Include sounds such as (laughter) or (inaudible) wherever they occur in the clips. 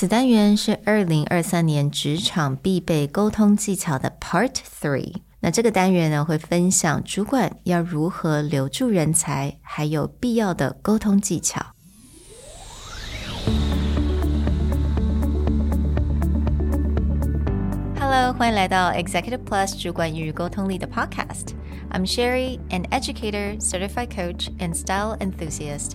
此单元是二零二三年职场必备沟通技巧的 Part Three。那这个单元呢，会分享主管要如何留住人才，还有必要的沟通技巧。Hello，欢迎来到 Executive Plus 主管与沟通力的 Podcast。I'm Sherry, an educator, certified coach, and style enthusiast.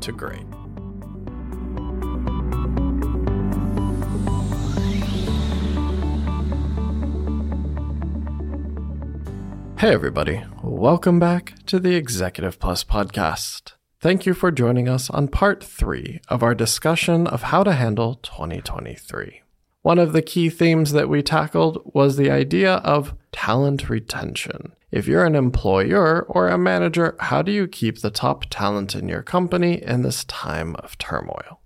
to great. Hey, everybody. Welcome back to the Executive Plus podcast. Thank you for joining us on part three of our discussion of how to handle 2023. One of the key themes that we tackled was the idea of talent retention. If you're an employer or a manager, how do you keep the top talent in your company in this time of turmoil?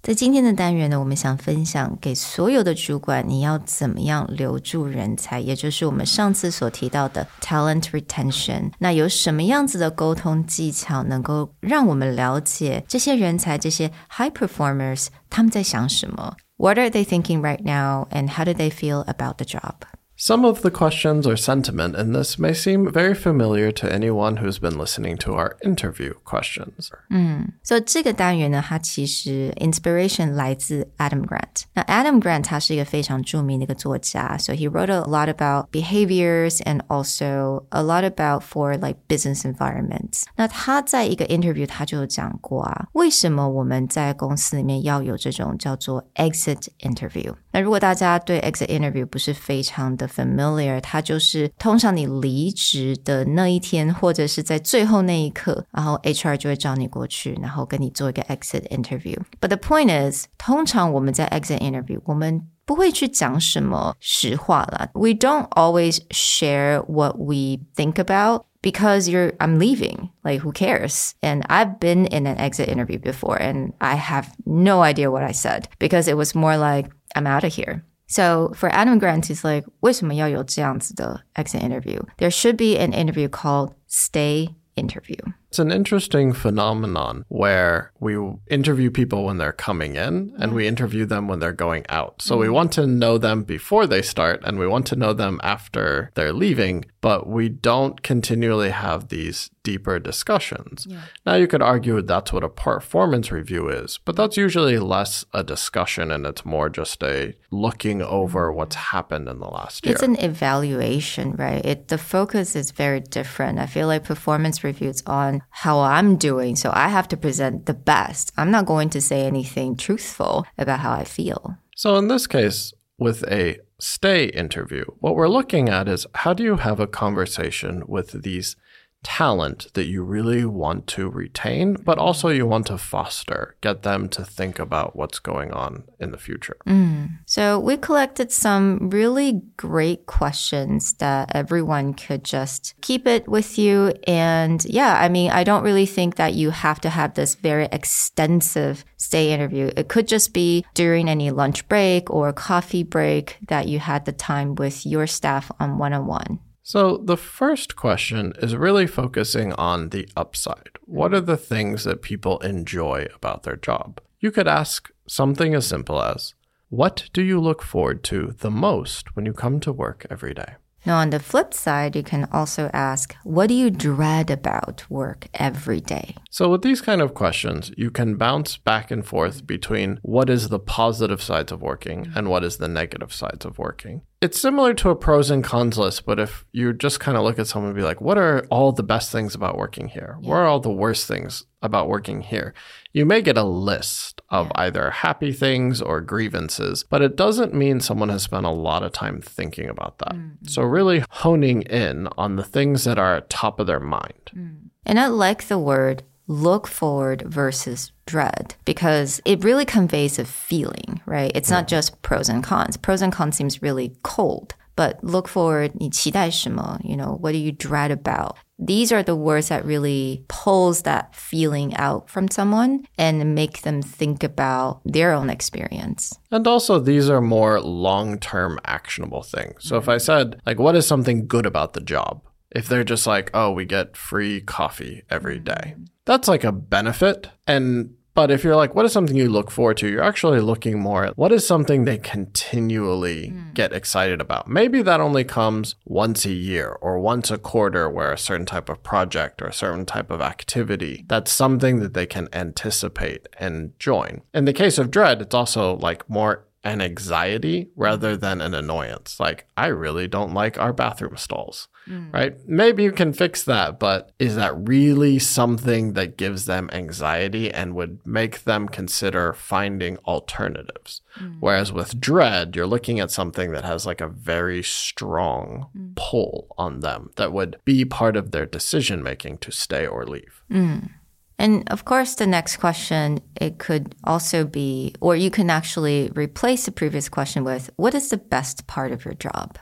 在今天的单元呢，我们想分享给所有的主管，你要怎么样留住人才，也就是我们上次所提到的 talent retention。那有什么样子的沟通技巧，能够让我们了解这些人才、这些 high performers 他们在想什么 ？What are they thinking right now, and how do they feel about the job? Some of the questions or sentiment in this may seem very familiar to anyone who's been listening to our interview questions. 嗯，so 这个单元呢，它其实 inspiration 来自 Adam Grant。那 Adam Grant 他是一个非常着名的一个作家，so he wrote a lot about behaviors and also a lot about for like business environments。那他在一个 interview 他就有讲过啊，为什么我们在公司里面要有这种叫做 exit interview？那如果大家对 exit interview 不是非常的 familiar，它就是通常你离职的那一天，或者是在最后那一刻，然后 HR 就会找你过去，然后跟你做一个 exit interview。But the point is，通常我们在 exit interview，我们不会去讲什么实话啦。We don't always share what we think about because you're I'm leaving. Like who cares? And I've been in an exit interview before and I have no idea what I said because it was more like I'm out of here. So for Adam Grant, he's like, 为什么要有这样子的 exit interview? There should be an interview called stay interview. It's an interesting phenomenon where we interview people when they're coming in and we mm. interview them when they're going out. So we mm. want to know them before they start and we want to know them after they're leaving, but we don't continually have these deeper discussions. Yeah. Now you could argue that's what a performance review is, but that's usually less a discussion and it's more just a looking over mm. what's happened in the last year. It's an evaluation, right? It the focus is very different. I feel like performance reviews on how I'm doing. So I have to present the best. I'm not going to say anything truthful about how I feel. So in this case, with a stay interview, what we're looking at is how do you have a conversation with these talent that you really want to retain, but also you want to foster, get them to think about what's going on in the future. Mm. So we collected some really great questions that everyone could just keep it with you. And yeah, I mean, I don't really think that you have to have this very extensive stay interview. It could just be during any lunch break or coffee break that you had the time with your staff on one on one. So, the first question is really focusing on the upside. What are the things that people enjoy about their job? You could ask something as simple as, What do you look forward to the most when you come to work every day? Now, on the flip side, you can also ask, what do you dread about work every day? So, with these kind of questions, you can bounce back and forth between what is the positive sides of working and what is the negative sides of working. It's similar to a pros and cons list, but if you just kind of look at someone and be like, what are all the best things about working here? Yeah. What are all the worst things about working here? You may get a list of yeah. either happy things or grievances, but it doesn't mean someone has spent a lot of time thinking about that. Mm-hmm. So, really honing in on the things that are at top of their mind. Mm. And I like the word look forward versus dread because it really conveys a feeling, right? It's not just pros and cons. Pros and cons seems really cold. But look forward, 你期待什么? You know, what do you dread about? These are the words that really pulls that feeling out from someone and make them think about their own experience. And also, these are more long term actionable things. So if I said, like, what is something good about the job? If they're just like, oh, we get free coffee every day, that's like a benefit. And but if you're like, what is something you look forward to? You're actually looking more at what is something they continually mm. get excited about. Maybe that only comes once a year or once a quarter where a certain type of project or a certain type of activity, that's something that they can anticipate and join. In the case of Dread, it's also like more an anxiety rather mm-hmm. than an annoyance. Like, I really don't like our bathroom stalls, mm. right? Maybe you can fix that, but is that really something that gives them anxiety and would make them consider finding alternatives? Mm. Whereas with dread, you're looking at something that has like a very strong mm. pull on them that would be part of their decision making to stay or leave. And of course, the next question, it could also be, or you can actually replace the previous question with, what is the best part of your job?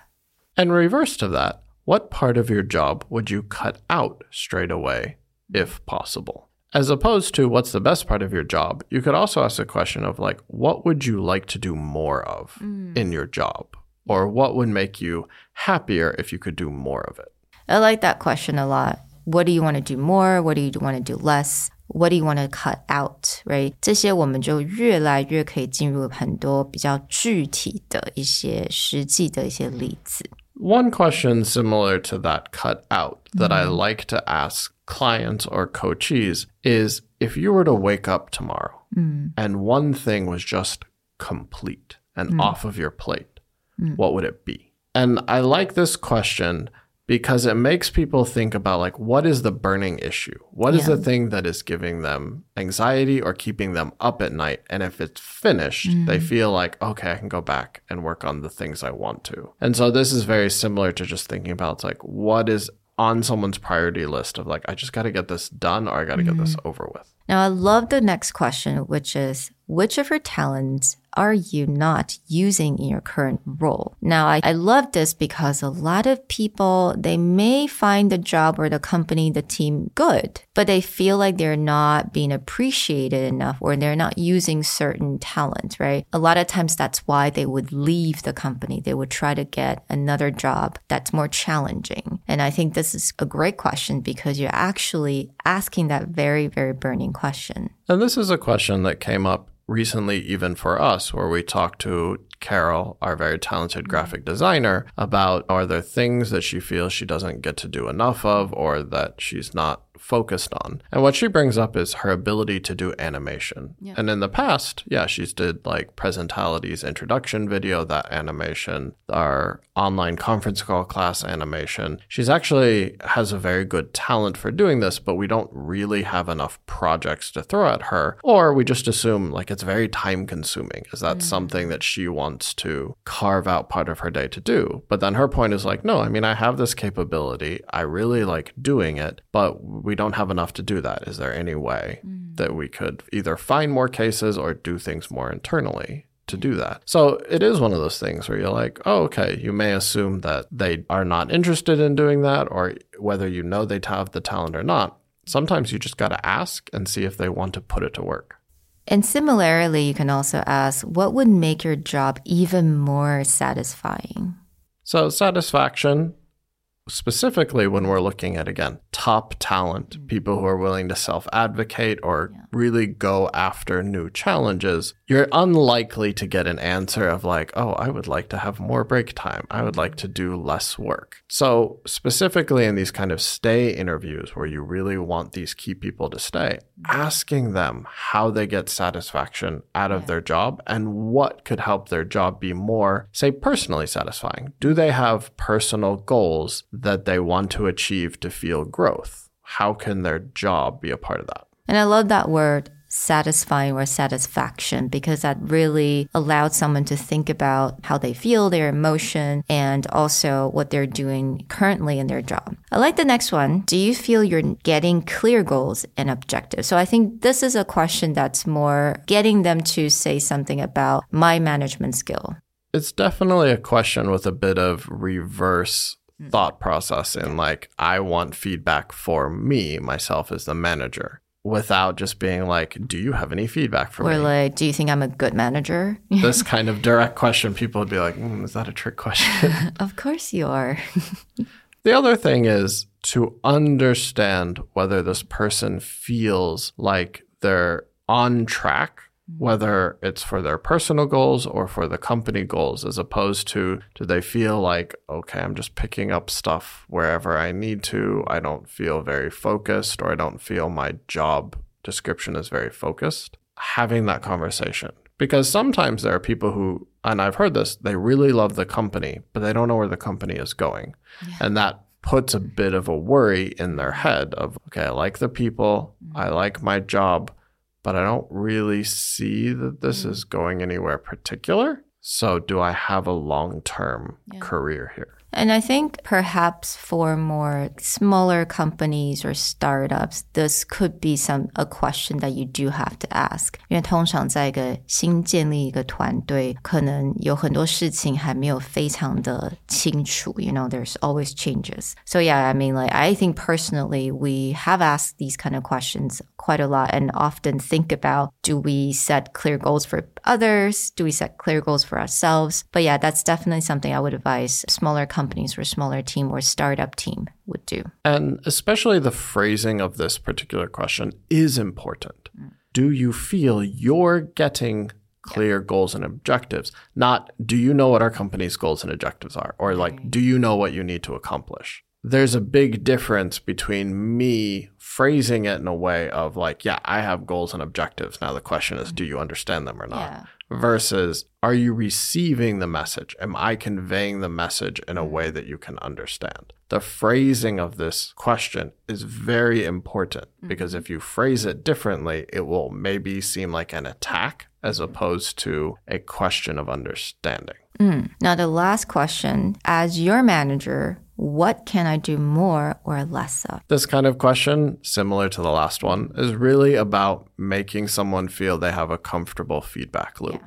And reverse to that, what part of your job would you cut out straight away, if possible? As opposed to what's the best part of your job, you could also ask a question of like, what would you like to do more of mm. in your job? Or what would make you happier if you could do more of it? I like that question a lot what do you want to do more? What do you want to do less? What do you want to cut out? Right？这些我们就越来越可以进入很多比较具体的一些实际的一些例子。One question similar to that cut out that I mm-hmm. like to ask clients or coachees is if you were to wake up tomorrow mm. and one thing was just complete and mm. off of your plate, mm. what would it be? And I like this question because it makes people think about like what is the burning issue what is yeah. the thing that is giving them anxiety or keeping them up at night and if it's finished mm. they feel like okay i can go back and work on the things i want to and so this is very similar to just thinking about like what is on someone's priority list of like i just got to get this done or i got to mm. get this mm. over with now i love the next question which is which of your talents are you not using in your current role? Now, I, I love this because a lot of people, they may find the job or the company, the team good, but they feel like they're not being appreciated enough or they're not using certain talent, right? A lot of times that's why they would leave the company. They would try to get another job that's more challenging. And I think this is a great question because you're actually asking that very, very burning question. And this is a question that came up recently, even for us, where we talked to Carol, our very talented mm-hmm. graphic designer, about are there things that she feels she doesn't get to do enough of or that she's not focused on. And what she brings up is her ability to do animation. Yeah. And in the past, yeah, she's did like Presentality's introduction video, that animation, our online conference call class animation. She's actually has a very good talent for doing this, but we don't really have enough projects to throw at her, or we just assume like it's very time consuming. Is that mm. something that she wants to carve out part of her day to do? But then her point is like, no, I mean, I have this capability. I really like doing it, but we don't have enough to do that. Is there any way mm. that we could either find more cases or do things more internally? to do that. So it is one of those things where you're like, oh, okay, you may assume that they are not interested in doing that, or whether you know they have the talent or not. Sometimes you just got to ask and see if they want to put it to work. And similarly, you can also ask, what would make your job even more satisfying? So, satisfaction specifically when we're looking at again top talent mm. people who are willing to self-advocate or yeah. really go after new challenges you're unlikely to get an answer of like oh i would like to have more break time i would like to do less work so specifically in these kind of stay interviews where you really want these key people to stay mm. asking them how they get satisfaction out of yeah. their job and what could help their job be more say personally satisfying do they have personal goals that they want to achieve to feel growth. How can their job be a part of that? And I love that word satisfying or satisfaction because that really allowed someone to think about how they feel, their emotion, and also what they're doing currently in their job. I like the next one. Do you feel you're getting clear goals and objectives? So I think this is a question that's more getting them to say something about my management skill. It's definitely a question with a bit of reverse thought process in like I want feedback for me myself as the manager without just being like do you have any feedback for Or me like, do you think I'm a good manager? (laughs) this kind of direct question people would be like mm, is that a trick question (laughs) of course you are. (laughs) the other thing is to understand whether this person feels like they're on track Mm-hmm. whether it's for their personal goals or for the company goals, as opposed to do they feel like, okay, I'm just picking up stuff wherever I need to. I don't feel very focused or I don't feel my job description is very focused. Having that conversation. Because sometimes there are people who, and I've heard this, they really love the company, but they don't know where the company is going. And that puts a bit of a worry in their head of, okay, I like the people, mm-hmm. I like my job but I don't really see that this mm. is going anywhere particular. So, do I have a long term career here? And I think perhaps for more smaller companies or startups, this could be some a question that you do have to ask. 因为通常在一个新建立一个团队，可能有很多事情还没有非常的清楚。You know, there's always changes. So yeah, I mean, like I think personally, we have asked these kind of questions quite a lot and often think about do we set clear goals for others? Do we set clear goals for ourselves? But yeah, that's definitely something I would advise smaller companies or smaller team or startup team would do. And especially the phrasing of this particular question is important. Do you feel you're getting clear goals and objectives? Not, do you know what our company's goals and objectives are? Or like, do you know what you need to accomplish? There's a big difference between me phrasing it in a way of like, yeah, I have goals and objectives. Now the question is, do you understand them or not? Yeah. Versus, are you receiving the message? Am I conveying the message in a mm. way that you can understand? The phrasing of this question is very important mm-hmm. because if you phrase it differently, it will maybe seem like an attack as mm. opposed to a question of understanding. Mm. Now, the last question as your manager, what can I do more or less of? This kind of question, similar to the last one, is really about making someone feel they have a comfortable feedback loop.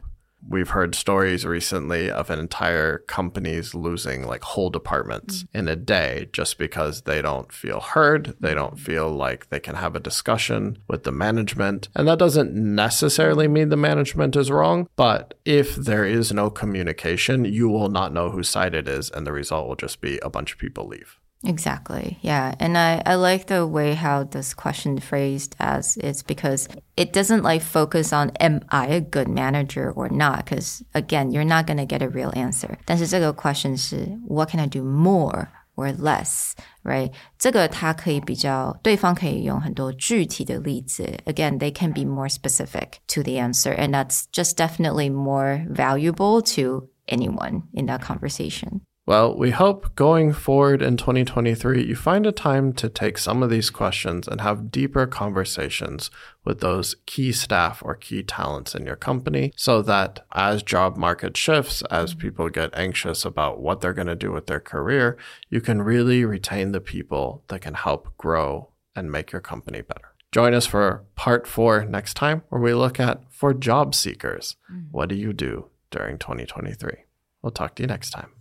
We've heard stories recently of an entire companies losing like whole departments mm. in a day just because they don't feel heard. They don't mm. feel like they can have a discussion with the management. And that doesn't necessarily mean the management is wrong, but if there is no communication, you will not know whose side it is, and the result will just be a bunch of people leave. Exactly. Yeah. And I, I like the way how this question phrased as it's because it doesn't like focus on am I a good manager or not? Because again, you're not going to get a real answer. 但是这个 question 是 what can I do more or less? Right? 这个它可以比较对方可以用很多具体的例子 Again, they can be more specific to the answer, and that's just definitely more valuable to anyone in that conversation. Well, we hope going forward in 2023, you find a time to take some of these questions and have deeper conversations with those key staff or key talents in your company so that as job market shifts, as people get anxious about what they're going to do with their career, you can really retain the people that can help grow and make your company better. Join us for part four next time, where we look at for job seekers, mm. what do you do during 2023? We'll talk to you next time.